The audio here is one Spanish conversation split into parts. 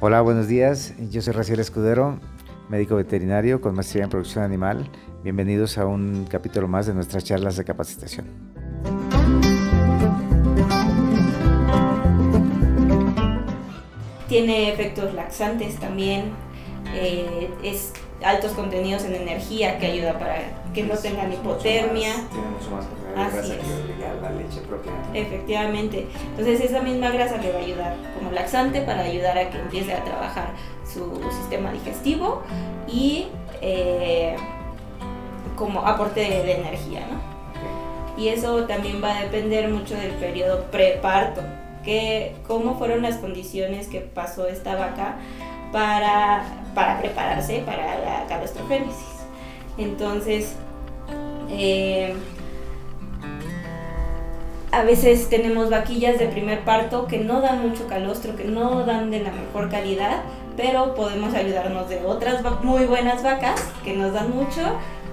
Hola, buenos días. Yo soy Raciel Escudero, médico veterinario con maestría en producción animal. Bienvenidos a un capítulo más de nuestras charlas de capacitación. Tiene efectos laxantes también, eh, es altos contenidos en energía que ayuda para que no tengan hipotermia. Tiene mucho más grasa que la leche propia. Efectivamente. Entonces esa misma grasa le va a ayudar como laxante para ayudar a que empiece a trabajar su sistema digestivo y eh, como aporte de, de energía, ¿no? Y eso también va a depender mucho del periodo preparto, que cómo fueron las condiciones que pasó esta vaca para, para prepararse para la calostrogénesis. Entonces, eh, a veces tenemos vaquillas de primer parto que no dan mucho calostro, que no dan de la mejor calidad, pero podemos ayudarnos de otras muy buenas vacas que nos dan mucho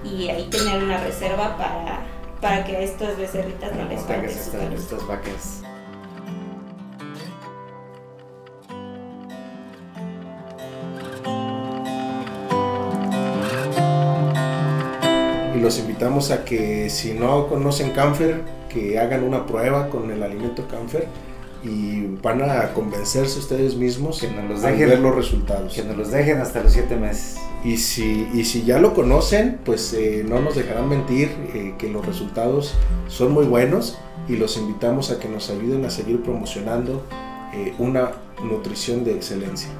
y ahí tener una reserva para, para que a estas becerritas no les calostro. estas vacas. Y los invitamos a que si no conocen Canfer, que hagan una prueba con el alimento Canfer y van a convencerse ustedes mismos Que nos los al dejen. ver los resultados. Que nos los dejen hasta los siete meses. Y si, y si ya lo conocen, pues eh, no nos dejarán mentir eh, que los resultados son muy buenos y los invitamos a que nos ayuden a seguir promocionando eh, una nutrición de excelencia.